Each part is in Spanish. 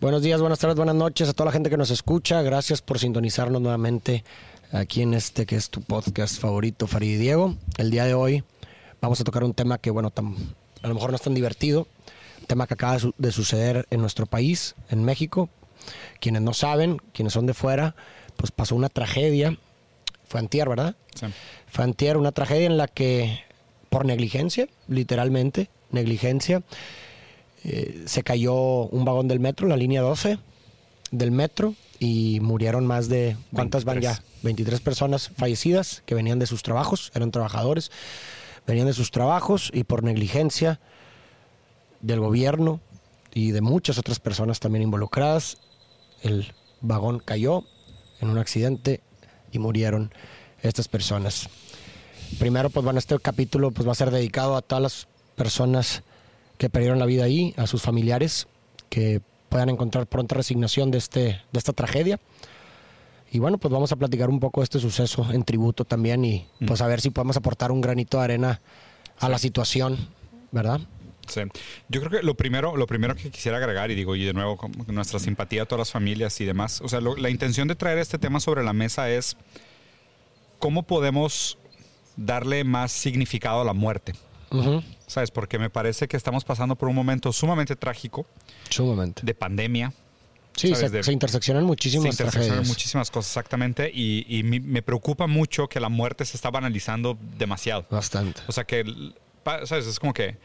Buenos días, buenas tardes, buenas noches a toda la gente que nos escucha. Gracias por sintonizarnos nuevamente aquí en este que es tu podcast favorito, Farid y Diego. El día de hoy vamos a tocar un tema que, bueno, a lo mejor no es tan divertido, un tema que acaba de suceder en nuestro país, en México. Quienes no saben, quienes son de fuera, pues pasó una tragedia. Fue antier, ¿verdad? Sí. Fue antier, una tragedia en la que, por negligencia, literalmente, negligencia, eh, se cayó un vagón del metro, la línea 12 del metro, y murieron más de, ¿cuántas van ya? 23 personas fallecidas que venían de sus trabajos, eran trabajadores, venían de sus trabajos y por negligencia del gobierno y de muchas otras personas también involucradas, el vagón cayó en un accidente y murieron estas personas. Primero, pues bueno, este capítulo pues va a ser dedicado a todas las personas que perdieron la vida ahí, a sus familiares, que puedan encontrar pronta resignación de, este, de esta tragedia. Y bueno, pues vamos a platicar un poco de este suceso en tributo también y Mm. pues a ver si podemos aportar un granito de arena a la situación, ¿verdad? Sí. Yo creo que lo primero, lo primero que quisiera agregar, y digo, y de nuevo, con nuestra simpatía a todas las familias y demás, o sea, lo- la intención de traer este tema sobre la mesa es cómo podemos darle más significado a la muerte. ¿Sabes? Porque me parece que estamos pasando por un momento sumamente trágico Sumamente. de pandemia. Sí, se, De- se interseccionan Se muchísimas interseccionan tragedias. muchísimas cosas, exactamente. Y, y mi- me preocupa mucho que la muerte se está banalizando demasiado. Bastante. O sea que, ¿sabes? Es como que,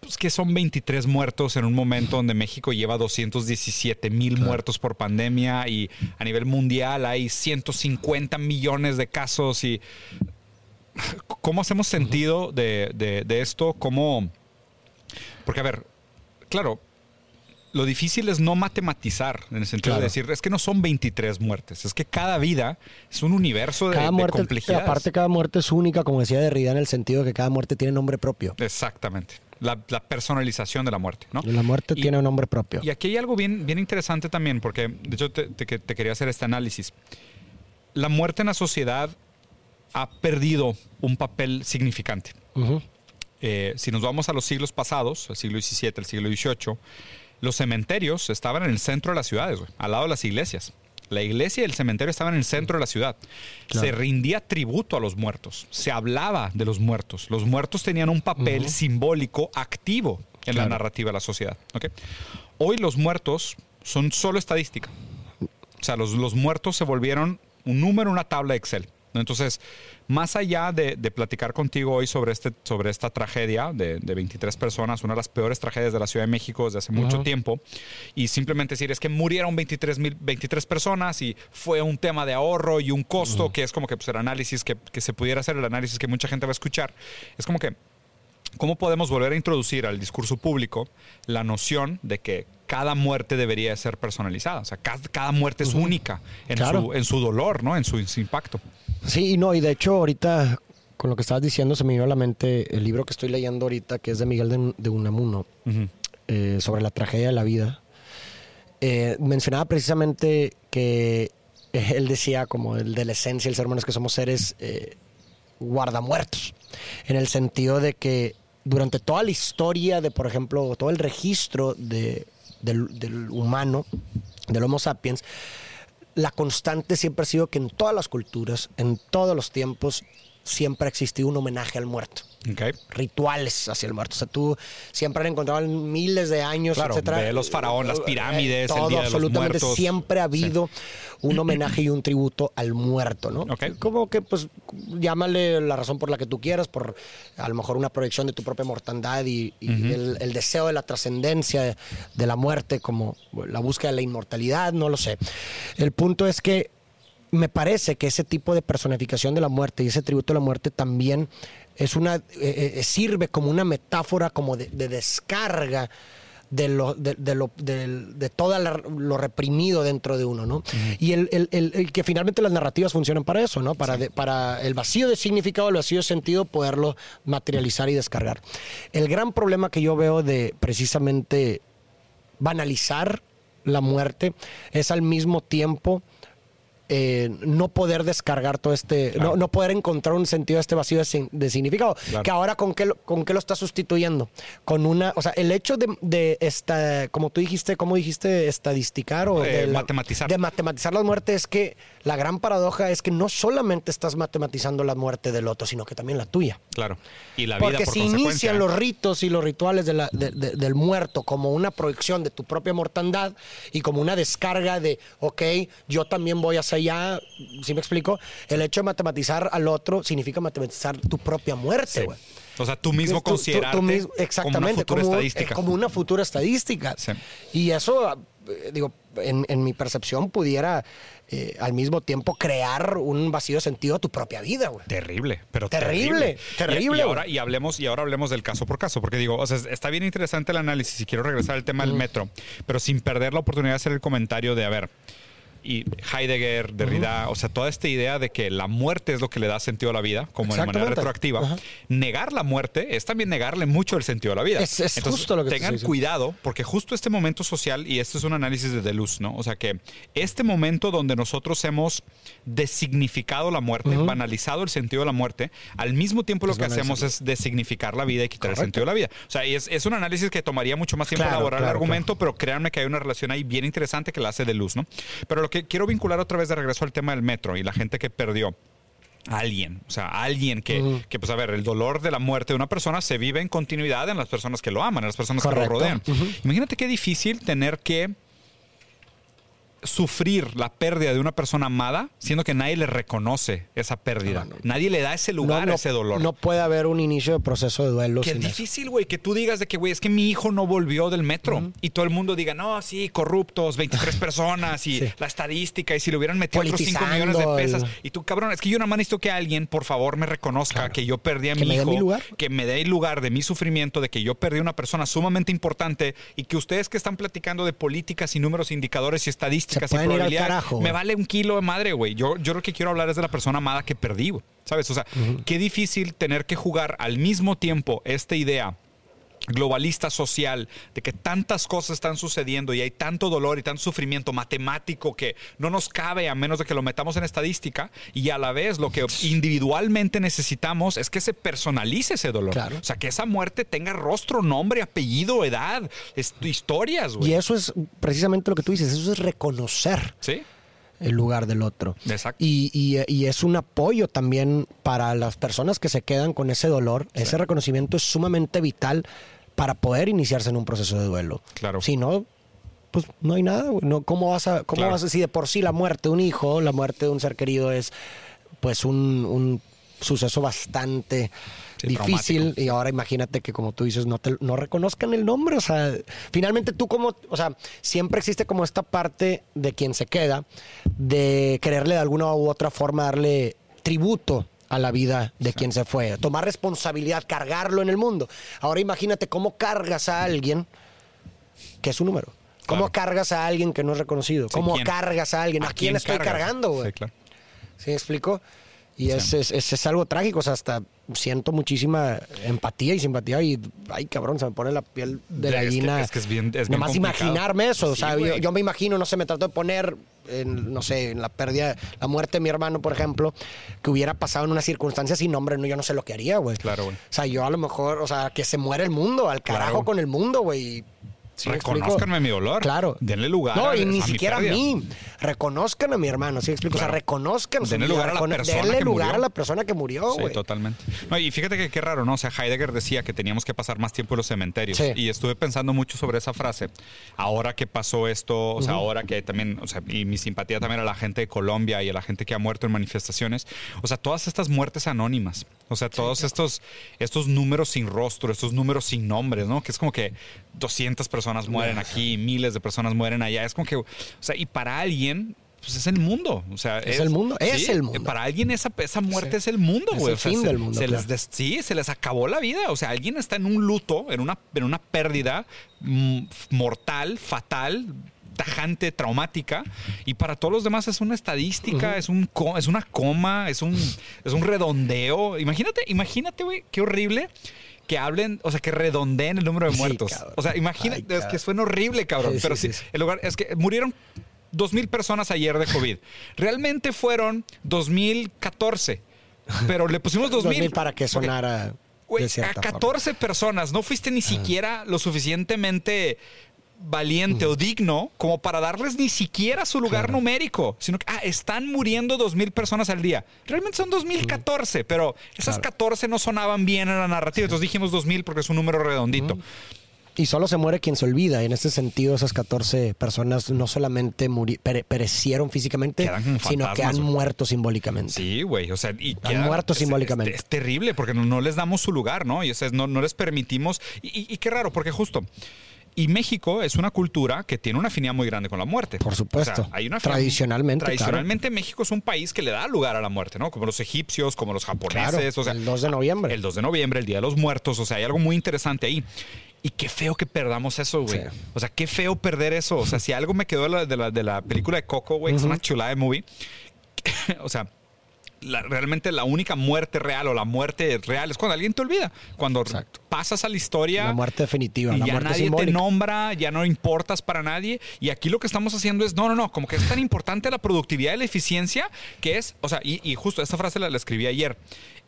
pues que son 23 muertos en un momento donde México lleva 217 mil muertos por pandemia y a nivel mundial hay 150 millones de casos y ¿cómo hacemos sentido de, de- de esto? ¿Cómo? Porque, a ver, claro, lo difícil es no matematizar, en el sentido Claro. de decir, es que no son 23 muertes, es que cada vida es un universo de, Cada de muerte, complejidades. aparte cada muerte es única, como decía Derrida, en el sentido de que cada muerte tiene nombre propio. Exactamente. La, la personalización de la muerte, ¿no? La muerte Y- tiene un nombre propio. Y aquí hay algo bien, bien interesante también, porque de hecho te, te- te quería hacer este análisis. La muerte en la sociedad ha perdido un papel significante. Eh, si nos vamos a los siglos pasados, el siglo XVII, el siglo XVIII, los cementerios estaban en el centro de las ciudades, al lado de las iglesias. La iglesia y el cementerio estaban en el centro de la ciudad. Claro. Se rindía tributo a los muertos. Se hablaba de los muertos. Los muertos tenían un papel simbólico activo en la narrativa de la sociedad. Hoy los muertos son solo estadística. O sea, los, los muertos se volvieron un número, una tabla de Excel. Entonces, más allá de, de platicar contigo hoy sobre, este, sobre esta tragedia de, de 23 personas, una de las peores tragedias de la Ciudad de México desde hace mucho tiempo, y simplemente decir es que murieron 23, mil, 23 personas y fue un tema de ahorro y un costo, que es como que pues, el análisis que, que se pudiera hacer, el análisis que mucha gente va a escuchar, es como que ¿Cómo podemos volver a introducir al discurso público la noción de que cada muerte debería ser personalizada? O sea, cada, cada muerte es única en, Claro. su, en su dolor, ¿no? En su, en su impacto. Sí, y no, y de hecho ahorita con lo que estabas diciendo se me vino a la mente el libro que estoy leyendo ahorita, que es de Miguel de, de Unamuno, eh, sobre la tragedia de la vida. Eh, mencionaba precisamente que eh, él decía como el de la esencia del ser humano es que somos seres eh, guardamuertos, en el sentido de que durante toda la historia de, por ejemplo, todo el registro de, del, del humano, del Homo sapiens, la constante siempre ha sido que en todas las culturas, en todos los tiempos, siempre ha existido un homenaje al muerto. Rituales hacia el muerto. O sea, tú siempre han encontrado en miles de años, Claro, etcétera. los faraones, las Eh, pirámides, el todo, Día de los absolutamente. Siempre ha habido un homenaje y un tributo al muerto, ¿no? Ok. Como que, pues, llámale la razón por la que tú quieras, por a lo mejor una proyección de tu propia mortandad y, y el, el deseo de la trascendencia de, de la muerte, como la búsqueda de la inmortalidad, no lo sé. El punto es que me parece que ese tipo de personificación de la muerte y ese tributo a la muerte también es una eh, eh, sirve como una metáfora como de, de descarga de lo de, de lo de todo lo reprimido dentro de uno, ¿no? Y el, el- el- el que finalmente las narrativas funcionan para eso, ¿no? Para, para el vacío de significado, el vacío de sentido, poderlo materializar y descargar. El gran problema que yo veo de precisamente banalizar la muerte es al mismo tiempo eh, no poder descargar todo este, no, no poder encontrar un sentido a este vacío de, significado. Claro. Que ahora con qué, lo- con qué lo estás sustituyendo? Con una, o sea, el hecho de, de esta, como tú dijiste, ¿cómo dijiste? Estadisticar o Eh, de la- matematizar. De matematizar la muerte es que la gran paradoja es que no solamente estás matematizando la muerte del otro, sino que también la tuya. Claro. Y la vida Porque por si inician los ritos y los rituales de la- de- de- del muerto como una proyección de tu propia mortandad y como una descarga de, ok, yo también voy hacia allá, ¿sí me explico? El hecho de matematizar al otro significa matematizar tu propia muerte, Sí. güey. O sea, tú mismo Tú- tú- tú considerarte mismo- como una exactamente, futura como, estadística. eh, como una futura estadística. Sí. Y eso, eh, digo, en, en mi percepción pudiera eh, al mismo tiempo crear un vacío de sentido a tu propia vida, güey. Terrible, pero Terrible, terrible. terrible, Y, y ahora y hablemos y ahora hablemos del caso por caso, porque digo, o sea, está bien interesante el análisis y quiero regresar al tema del metro, pero sin perder la oportunidad de hacer el comentario de a ver. Y Heidegger, Derrida, o sea, toda esta idea de que la muerte es lo que le da sentido a la vida, como de manera retroactiva. Negar la muerte es también negarle mucho el sentido a la vida. Es- es justo lo que te tengan cuidado, porque justo este momento social, y esto es un análisis de Deleuze, ¿no? O sea que este momento donde nosotros hemos designificado la muerte, banalizado el sentido de la muerte, al mismo tiempo lo que hacemos es designificar la vida y quitar el sentido de la vida. O sea, y es, es un análisis que tomaría mucho más tiempo Claro, elaborar el claro, argumento, pero créanme que hay una relación ahí bien interesante que la hace Deleuze, ¿no? Pero lo que quiero vincular otra vez de regreso al tema del metro y la gente que perdió alguien, o sea, alguien que, que, pues a ver, el dolor de la muerte de una persona se vive en continuidad en las personas que lo aman, en las personas que lo rodean. Imagínate qué difícil tener que sufrir la pérdida de una persona amada, siendo que nadie le reconoce esa pérdida. Nadie le da ese lugar no, a ese dolor. no puede haber un inicio de proceso de duelo. Qué sin eso. difícil, güey, que tú digas de que, güey, es que mi hijo no volvió del metro y todo el mundo diga, no, sí, corruptos, 23 personas y Sí. la estadística y si le hubieran metido otros 5 millones de el- pesas. Y tú, cabrón, es que yo nada más necesito que alguien, por favor, me reconozca que yo perdí a Que mi hijo, mi lugar. que me dé el lugar de mi sufrimiento, de que yo perdí a una persona sumamente importante y que ustedes que están platicando de políticas y números, indicadores y estadísticas Y probabilidades, me vale un kilo de madre, güey. Yo, yo lo que quiero hablar es de la persona amada que perdí, güey. ¿Sabes? O sea, qué difícil tener que jugar al mismo tiempo esta idea globalista social de que tantas cosas están sucediendo y hay tanto dolor y tanto sufrimiento matemático que no nos cabe a menos de que lo metamos en estadística y a la vez lo que individualmente necesitamos es que se personalice ese dolor. Claro. O sea, que esa muerte tenga rostro, nombre, apellido, edad, historias, Y eso es precisamente lo que tú dices, eso es reconocer ¿Sí? el lugar del otro. Exacto. Y, y- y es un apoyo también para las personas que se quedan con ese dolor. Ese reconocimiento es sumamente vital para poder iniciarse en un proceso de duelo. Claro. Si no, pues no hay nada. No, ¿Cómo vas a, cómo Claro. vas a, si de por sí la muerte de un hijo, la muerte de un ser querido es pues un, un suceso bastante Sí, difícil traumático. y ahora imagínate que como tú dices no te no reconozcan el nombre o sea finalmente tú como o sea siempre existe como esta parte de quien se queda de quererle de alguna u otra forma darle tributo a la vida de quien se fue tomar responsabilidad cargarlo en el mundo ahora imagínate cómo cargas a alguien que es un número cómo Claro. cargas a alguien que no es reconocido cómo ¿quién? cargas a alguien a, quién, estoy cargas? cargando güey Sí, claro. ¿Sí me explico? Y es, es, es- es algo trágico, o sea, hasta siento muchísima empatía y simpatía y, ay, cabrón, se me pone la piel de Es que- gallina. es que es bien- es bien Nomás complicado. imaginarme eso, o sea, yo, me imagino, no sé, me trato de poner, en, no sé, en la pérdida, la muerte de mi hermano, por ejemplo, que hubiera pasado en una circunstancia sin nombre, no, yo no sé lo que haría, güey. Claro, güey. O sea, yo a lo mejor, o sea, que se muere el mundo, al carajo Claro. con el mundo, güey. ¿Sí mi dolor. Claro. Denle lugar No, y a ni siquiera a mí. Reconozcan a mi hermano, ¿sí explico? O Claro. sea, reconozcan. Denle lugar a la recon- denle que lugar murió. a la persona que murió, Sí, güey. totalmente. No, y fíjate que qué raro, ¿no? O sea, Heidegger decía que teníamos que pasar más tiempo en los cementerios. Sí. Y estuve pensando mucho sobre esa frase. Ahora que pasó esto, o sea, ahora que también, o sea, y mi simpatía también a la gente de Colombia y a la gente que ha muerto en manifestaciones. O sea, todas estas muertes anónimas. O sea, todos estos, estos números sin rostro, estos números sin nombres, ¿no? Que es como que 200 personas mueren aquí, miles de personas mueren allá. Es como que, o sea, y para alguien, pues es el mundo. O sea, Es el mundo, es el mundo. Para alguien esa, esa muerte Sí. es el mundo, Es güey. el O sea, fin se- del mundo, se les sí, se les acabó la vida. O sea, alguien está en un luto, en una, en una pérdida mm, mortal, fatal tajante, traumática, y para todos los demás es una estadística, es, un, es una coma, es un, es un redondeo. Imagínate, imagínate, güey, qué horrible que hablen, o sea, que redondeen el número de muertos. o sea, imagínate, es que suena horrible, cabrón, Sí, pero sí, el lugar, es que murieron 2.000 personas ayer de COVID. Realmente fueron 2.014, pero le pusimos 2.000. 2000 para que sonara a cierta forma. 14 personas, no fuiste ni siquiera lo suficientemente valiente o digno como para darles ni siquiera su lugar Claro. numérico, sino que ah, están muriendo 2.000 personas al día. Realmente son 2.014, pero esas Claro. 14 no sonaban bien en la narrativa, entonces dijimos 2.000 porque es un número redondito. Y solo se muere quien se olvida. En ese sentido, esas 14 personas no solamente pere- perecieron físicamente, sino que han muerto simbólicamente. Sí, güey. O sea, y Han muerto es- simbólicamente. Es, es terrible porque no, no les damos su lugar, ¿no? Y o sea, no, no les permitimos. Y, y- y qué raro, porque justo. Y México es una cultura que tiene una afinidad muy grande con la muerte. Por supuesto. O sea, hay una Tradicionalmente, Tradicionalmente México es un país que le da lugar a la muerte, ¿no? Como los egipcios, como los japoneses. Claro, o sea, el 2 de noviembre. El 2 de noviembre, el Día de los Muertos. O sea, hay algo muy interesante ahí. Y qué feo que perdamos eso, güey. Sí. O sea, qué feo perder eso. O sea, si algo me quedó de la, de la, de la película de Coco, güey, que es una chulada de movie. o sea, la- realmente la única muerte real o la muerte real es cuando alguien te olvida. Cuando Exacto. pasas a la historia. La muerte definitiva, Y la ya muerte nadie simbólica. te nombra, ya no importas para nadie. Y aquí lo que estamos haciendo es, no, no, no, como que es tan importante la productividad y la eficiencia que es, o sea, y, y justo esta frase la, la escribí ayer.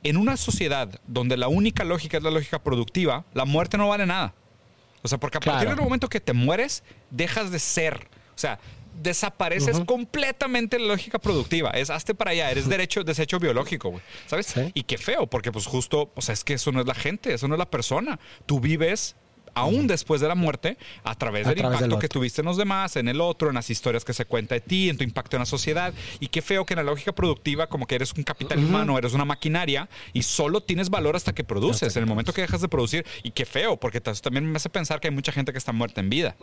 En una sociedad donde la única lógica es la lógica productiva, la muerte no vale nada. O sea, porque a partir del momento que te mueres, dejas de ser. O sea, desapareces completamente la lógica productiva. Es hazte para allá, eres derecho, desecho biológico, güey. ¿Sabes? Sí. Y qué feo, porque pues justo, o sea, es que eso no es la gente, eso no es la persona. Tú vives aún después de la muerte a través A del través del impacto que tuviste en los demás, en el otro, en las historias que se cuenta de ti, en tu impacto en la sociedad. Y qué feo que en la lógica productiva, como que eres un capital humano, eres una maquinaria y solo tienes valor hasta que produces. En el momento que dejas de producir, y qué feo, porque también me hace pensar que hay mucha gente que está muerta en vida.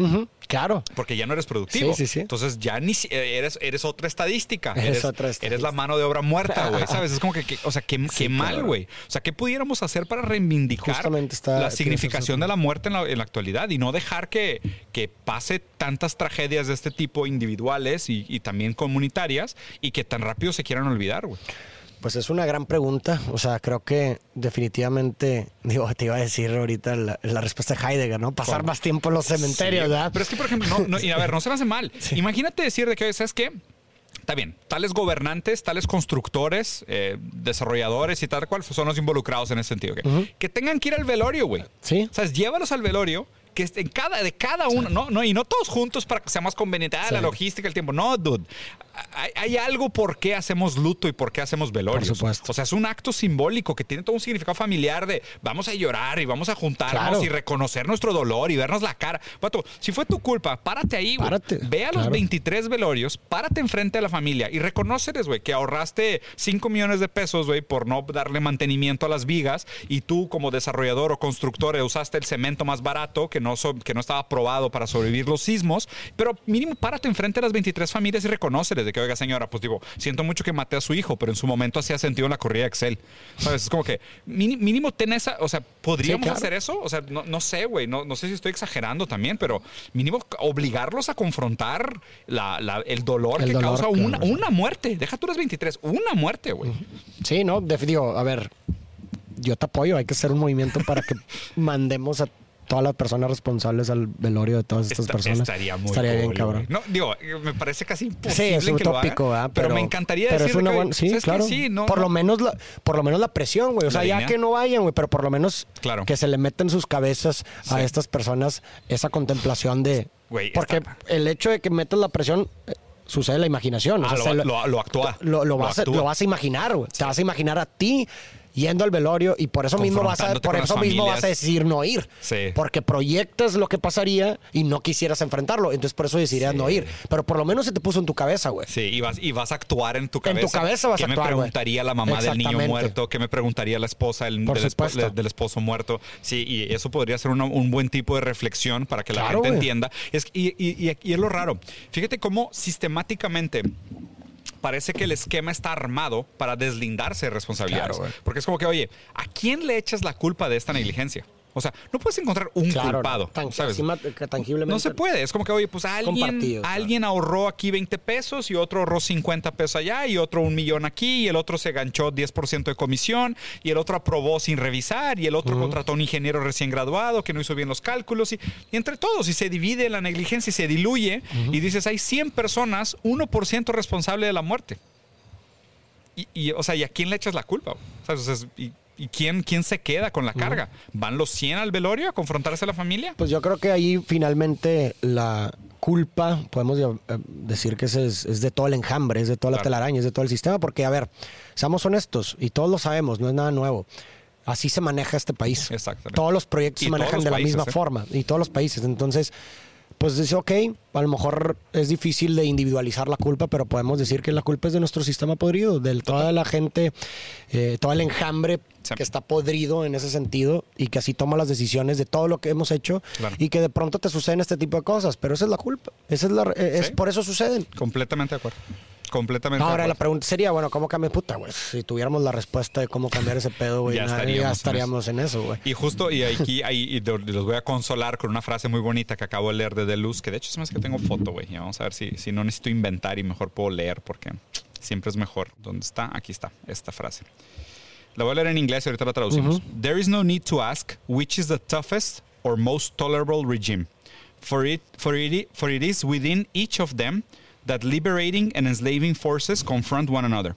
Claro. Porque ya no eres productivo. Sí, sí, sí. Entonces ya ni si- eres, eres otra estadística. Eres Eres, otra estadística. eres la mano de obra muerta, güey. ¿Sabes? Es como que, que- o sea, qué, qué mal, claro. güey. O sea, ¿qué pudiéramos hacer para reivindicar está- la significación de la muerte en la, en la actualidad y no dejar que, que pase tantas tragedias de este tipo individuales y, y también comunitarias y que tan rápido se quieran olvidar, güey? Pues es una gran pregunta. O sea, creo que definitivamente, digo, te iba a decir ahorita la, la respuesta de Heidegger, ¿no? Pasar ¿Cómo? más tiempo en los cementerios, Sí, ¿verdad? Pero es que, por ejemplo, no, no- y a ver, no se me hace mal. Imagínate decir de que, ¿sabes qué? Está bien, tales gobernantes, tales constructores, eh, desarrolladores y tal cual son los involucrados en ese sentido. Que, que tengan que ir al velorio, güey. Sí. O sea, llévalos al velorio, que en cada, de cada uno, no, no, y no todos juntos para que sea más conveniente. Ah, Sí. la logística, el tiempo. No, dude. Hay, hay algo por qué hacemos luto y por qué hacemos velorios. Por supuesto. O sea, es un acto simbólico que tiene todo un significado familiar de vamos a llorar y vamos a juntarnos Claro. y reconocer nuestro dolor y vernos la cara. Vato, si fue tu culpa, párate ahí, güey. Párate, Ve a los claro. 23 velorios, párate enfrente de la familia y reconóceles, güey, que ahorraste 5 millones de pesos, güey, por no darle mantenimiento a las vigas y tú como desarrollador o constructor usaste el cemento más barato que no, so- que no estaba aprobado para sobrevivir los sismos, pero mínimo párate enfrente de las 23 familias y reconóceles de que, oiga, señora, pues digo, siento mucho que maté a su hijo, pero en su momento hacía sentido en la corrida de Excel. ¿Sabes? Es como que mini- mínimo ten esa, o sea, ¿podríamos Sí, claro. hacer eso? O sea, no, no sé, güey, no, no sé si estoy exagerando también, pero mínimo obligarlos a confrontar la- la- el dolor El que dolor, causa claro. una, una muerte. Deja tú las 23, una muerte, güey. Sí, ¿no? Digo, a ver, yo te apoyo. Hay que hacer un movimiento para que mandemos a todas las personas responsables al velorio de todas estas Esta- personas. Estaría muy Estaría bien, cool, güey. No, digo, me parece casi Sí, imposible es un que lo tópico, haga, ¿verdad? pero, me encantaría pero decir es una que, buena, sí, claro. Sí, no, por no. lo menos la, por lo menos la presión, güey. O sea, ya que no vayan, güey, pero por lo menos Claro. que se le meta en sus cabezas a Sí. estas personas esa contemplación de, Güey, porque el hecho de que metas la presión eh, sucede la imaginación. o Ah, sea, lo, se lo- lo actúa. lo, lo vas, a, actúa. lo vas a imaginar, güey. Te vas a imaginar a ti yendo al velorio y por eso mismo vas a, por eso mismo vas a decidir no ir. Sí. Porque proyectas lo que pasaría y no quisieras enfrentarlo. Entonces por eso decidirías Sí. no ir. Pero por lo menos se te puso en tu cabeza, güey. Sí, y vas, y vas a actuar en tu En tu cabeza. cabeza vas ¿Qué a actuar, me güey. preguntaría la mamá del niño muerto? ¿Qué me preguntaría la esposa del, del, esposo muerto? Sí, y eso podría ser una- un buen tipo de reflexión para que la Claro, gente entienda. Es, y, y- y- y es lo raro. Fíjate cómo sistemáticamente parece que el esquema está armado para deslindarse de responsabilidades. Claro, güey. Porque es como que, oye, ¿a quién le echas la culpa de esta negligencia? O sea, no puedes encontrar un Claro, culpado. tan- ¿sabes? tangiblemente. No se puede. Es como que, oye, pues alguien, claro. alguien ahorró aquí 20 pesos y otro ahorró 50 pesos allá y otro un millón aquí y el otro se ganchó 10% de comisión y el otro aprobó sin revisar y el otro contrató a un ingeniero recién graduado que no hizo bien los cálculos y, y entre todos y se divide la negligencia y se diluye y dices, hay 100 personas, 1% responsable de la muerte. Y, y, o sea, ¿y a quién le echas la culpa? O sea, ¿Y, y quién, quién se queda con la carga? ¿Van los 100 al velorio a confrontarse a la familia? Pues yo creo que ahí finalmente la culpa, podemos eh, decir que es, es de todo el enjambre, es de toda la Claro. telaraña, es de todo el sistema, porque a ver, seamos honestos, y todos lo sabemos, no es nada nuevo. Así se maneja este país. Exactamente. Todos los proyectos Y se manejan de la misma ¿eh? forma, y todos los países. Entonces, pues dice, ok, a lo mejor es difícil de individualizar la culpa, pero podemos decir que la culpa es de nuestro sistema podrido, de toda la gente, eh, todo el enjambre Sí. que está podrido en ese sentido y que así toma las decisiones de todo lo que hemos hecho Claro. y que de pronto te suceden este tipo de cosas, pero esa es la culpa, esa es la, eh, es Sí. por eso suceden. Completamente de acuerdo. Completamente Ahora la pregunta sería, bueno, ¿cómo cambia puta, güey? Si tuviéramos la respuesta de cómo cambiar ese pedo, güey, Ya ya en estaríamos en eso, güey. Y justo, y aquí ahí, y lo- los voy a consolar con una frase muy bonita que acabo de leer de Deluz, que de hecho me hace que tengo foto, güey. Vamos a ver si, si no necesito inventar y mejor puedo leer, porque siempre es mejor. ¿Dónde está? Aquí está, esta frase. La voy a leer en inglés y ahorita la traducimos. There is no need to ask which is the toughest or most tolerable regime. For it, for it, for it is within each of them that liberating and enslaving forces confront one another.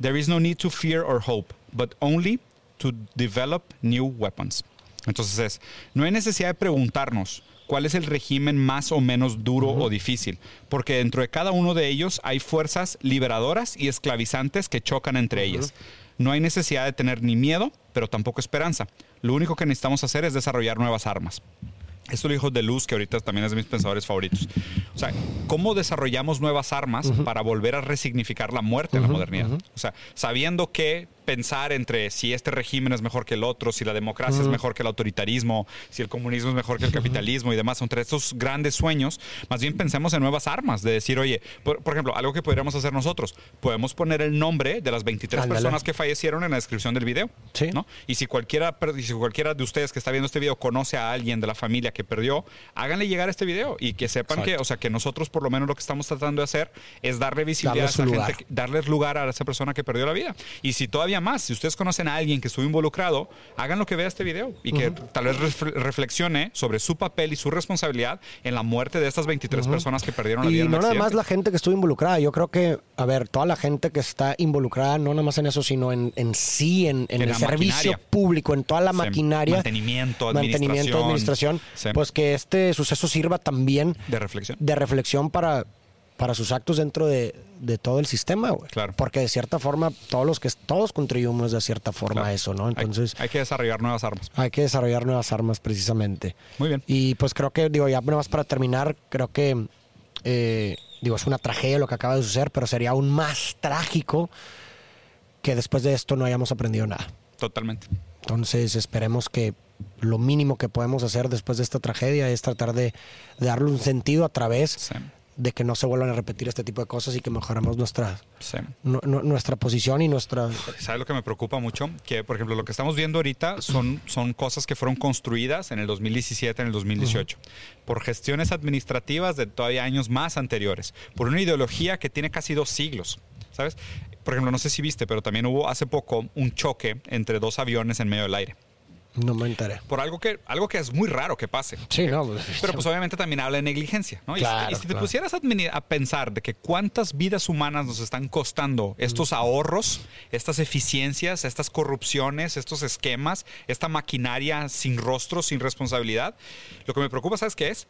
There is no need to fear or hope, but only to develop new weapons. Entonces es, no hay necesidad de preguntarnos cuál es el régimen más o menos duro o difícil, porque dentro de cada uno de ellos hay fuerzas liberadoras y esclavizantes que chocan entre ellas. No hay necesidad de tener ni miedo, pero tampoco esperanza. Lo único que necesitamos hacer es desarrollar nuevas armas. Esto lo dijo De Luz, que ahorita también es de mis pensadores favoritos. O sea, ¿cómo desarrollamos nuevas armas para volver a resignificar la muerte en la modernidad? O sea, sabiendo que pensar entre si este régimen es mejor que el otro, si la democracia es mejor que el autoritarismo, si el comunismo es mejor que el capitalismo y demás, entre estos grandes sueños, más bien pensemos en nuevas armas, de decir, oye, por, por ejemplo, algo que podríamos hacer nosotros, podemos poner el nombre de las 23 Ándale. personas que fallecieron en la descripción del video. Sí. ¿no? Y si cualquiera, si cualquiera de ustedes que está viendo este video conoce a alguien de la familia que perdió, háganle llegar este video y que sepan que, o sea, que nosotros por lo menos lo que estamos tratando de hacer es darle visibilidad a esa lugar. gente, darles lugar a esa persona que perdió la vida. Y si todavía más, si ustedes conocen a alguien que estuvo involucrado, hagan lo que vea este video y que tal vez refle- reflexione sobre su papel y su responsabilidad en la muerte de estas 23 personas que perdieron la Y vida en no nada más la gente que estuvo involucrada. Yo creo que, a ver, toda la gente que está involucrada, no nada más en eso, sino en, en sí, en, en En el servicio maquinaria. público, en toda la Sí, maquinaria. mantenimiento, Mantenimiento, administración. Sí. Pues que este suceso sirva también de reflexión. de reflexión para, para sus actos dentro de, de todo el sistema, güey. Claro. Porque de cierta forma, todos los que todos contribuimos de cierta forma Claro. a eso, ¿no? Entonces, hay, que desarrollar nuevas armas. hay que desarrollar nuevas armas precisamente. Muy bien. Y pues creo que, digo, ya nada más para terminar, creo que, eh, digo, es una tragedia lo que acaba de suceder, pero sería aún más trágico que después de esto no hayamos aprendido nada. Totalmente. Entonces esperemos que lo mínimo que podemos hacer después de esta tragedia es tratar de, de darle un sentido a través Sí. De que no se vuelvan a repetir este tipo de cosas y que mejoremos nuestra, Sí. nu- nu- nuestra posición y nuestra... ¿Sabes lo que me preocupa mucho? Que, por ejemplo, lo que estamos viendo ahorita son, son cosas que fueron construidas en el 2017, en el 2018, por gestiones administrativas de todavía años más anteriores, por una ideología que tiene casi dos siglos, ¿sabes? Por ejemplo, no sé si viste, pero también hubo hace poco un choque entre dos aviones en medio del aire. No me enteré. Por algo que, algo que es muy raro que pase. Sí, no. pues, Pero pues obviamente también habla de negligencia, ¿no? Y si- Claro, y si te claro. pusieras a, pensar de que cuántas vidas humanas nos están costando estos ahorros, estas eficiencias, estas corrupciones, estos esquemas, esta maquinaria sin rostro, sin responsabilidad, lo que me preocupa, ¿sabes qué es?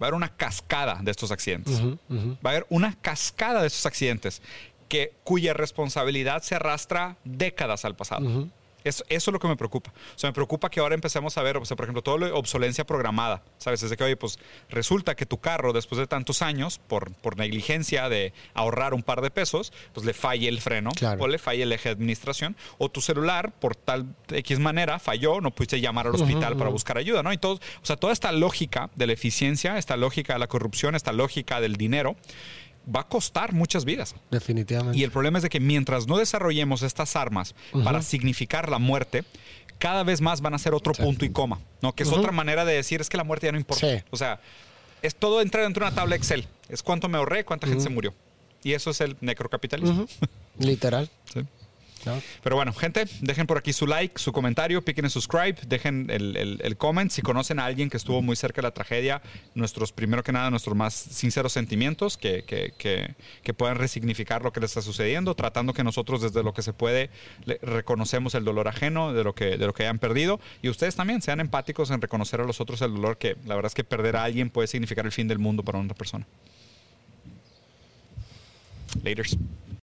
Va a haber una cascada de estos accidentes. Va a haber una cascada de estos accidentes que, cuya responsabilidad se arrastra décadas al pasado. Eso, eso es lo que me preocupa. O sea, me preocupa que ahora empecemos a ver, o sea, por ejemplo, todo lo de obsolencia programada. ¿Sabes? Es de que, oye, pues resulta que tu carro, después de tantos años, por, por negligencia de ahorrar un par de pesos, pues le falle el freno, Claro. o le falle el eje de administración, o tu celular, por tal X manera, falló, no pudiste llamar al hospital para buscar ayuda, ¿no? Y todo, o sea, toda esta lógica de la eficiencia, esta lógica de la corrupción, esta lógica del dinero, va a costar muchas vidas. Definitivamente. Y el problema es de que mientras no desarrollemos estas armas para significar la muerte, cada vez más van a ser otro punto y coma, ¿no? Que es otra manera de decir es que la muerte ya no importa. Sí. O sea, es todo entra dentro de una tabla Excel. Es cuánto me ahorré, cuánta gente se murió. Y eso es el necrocapitalismo. Literal. Sí. Pero bueno, gente, dejen por aquí su like, su comentario, piquen en subscribe, dejen el, el, comment. Si conocen a alguien que estuvo muy cerca de la tragedia, nuestros, primero que nada, nuestros más sinceros sentimientos, que, que, que, que puedan resignificar lo que les está sucediendo, tratando que nosotros desde lo que se puede le- reconocemos el dolor ajeno de lo, que, de lo que hayan perdido. Y ustedes también sean empáticos en reconocer a los otros el dolor que la verdad es que perder a alguien puede significar el fin del mundo para una persona. Laters.